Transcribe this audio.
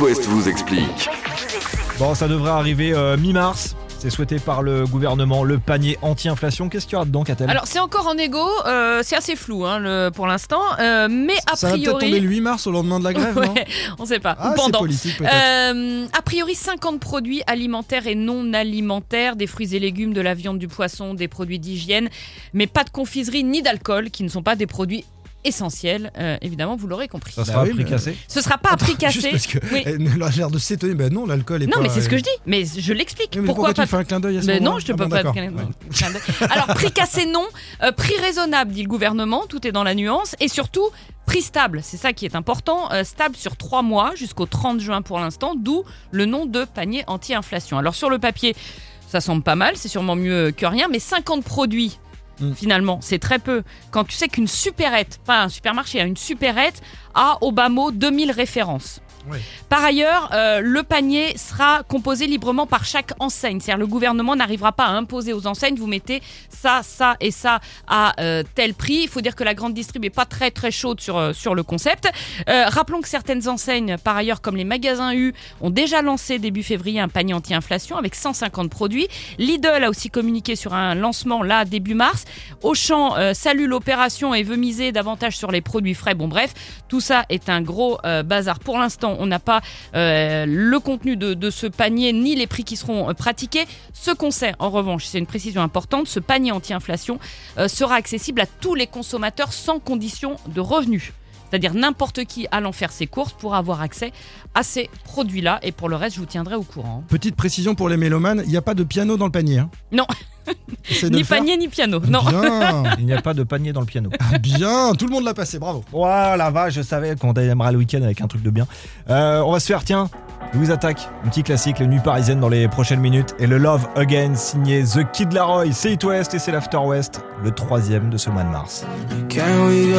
West vous explique. Bon, ça devrait arriver euh, mi-mars. C'est souhaité par le gouvernement, le panier anti-inflation. Qu'est-ce qu'il y aura dedans, Catel Alors c'est encore en égo, euh, c'est assez flou hein, le- pour l'instant, euh, mais a Ça va peut-être tomber priori, le 8 mars au lendemain de la grève, non Ouais, on sait pas, Ah, pendant. politique. Euh, a priori 50 produits alimentaires et non alimentaires, des fruits et légumes, de la viande, du poisson, des produits d'hygiène, mais pas de confiserie ni d'alcool, qui ne sont pas des produits essentiels, euh, évidemment, vous l'aurez compris. Ça Bah sera oui, cassé Ce sera pas à prix Juste cassé. parce que Oui. elle a l'air de s'étonner. Ben non, l'alcool est Non, pas. mais c'est ce que je dis, mais je l'explique. Mais pourquoi, pourquoi, pas tu fais un clin d'œil à ce Mais non, je te Ah peux bon, pas. d'accord. clin d'œil. Alors, prix cassé, non. Euh, prix raisonnable, dit le gouvernement. Tout est dans la nuance. Et surtout, prix stable. C'est ça qui est important. Euh, stable sur trois mois, jusqu'au 30 juin pour l'instant, d'où le nom de panier anti-inflation. Alors, sur le papier, ça semble pas mal. C'est sûrement mieux que rien. Mais 50 produits. Mm. Finalement, c'est très peu. Quand tu sais qu'une supérette, pas un supermarché, hein, une supérette a au bas mot 2000 références. Par ailleurs, euh, le panier sera composé librement par chaque enseigne. C'est-à-dire le gouvernement n'arrivera pas à imposer aux enseignes, vous mettez ça, ça et ça à euh, tel prix. Il faut dire que la grande distrib est pas très très chaude sur, euh, sur le concept. Rappelons que certaines enseignes, par ailleurs, comme les magasins U, ont déjà lancé début février un panier anti-inflation avec 150 produits. Lidl a aussi communiqué sur un lancement là début mars. Auchan salue l'opération et veut miser davantage sur les produits frais. Bon bref, tout ça est un gros bazar. Pour l'instant, on n'a pas euh, le contenu de, de ce panier ni les prix qui seront euh, pratiqués. Ce qu'on sait, en revanche, c'est une précision importante, ce panier anti-inflation euh, sera accessible à tous les consommateurs sans condition de revenus. C'est-à-dire n'importe qui allant faire ses courses pourra avoir accès à ces produits-là. Et pour le reste, je vous tiendrai au courant. Petite précision pour les mélomanes, il n'y a pas de piano dans le panier. hein? Non. Ni panier ni piano. Non. Bien, Il n'y a pas de panier dans le piano. bien, tout le monde l'a passé, bravo. Voilà, va, je savais qu'on démarra le week-end avec un truc de bien. Euh, on va se faire, tiens, Louise Attaque, un petit classique, les nuits parisiennes dans les prochaines minutes. Et le Love Again signé The Kid Laroi, c'est It West et c'est l'After West, le troisième de ce mois de mars. Can we go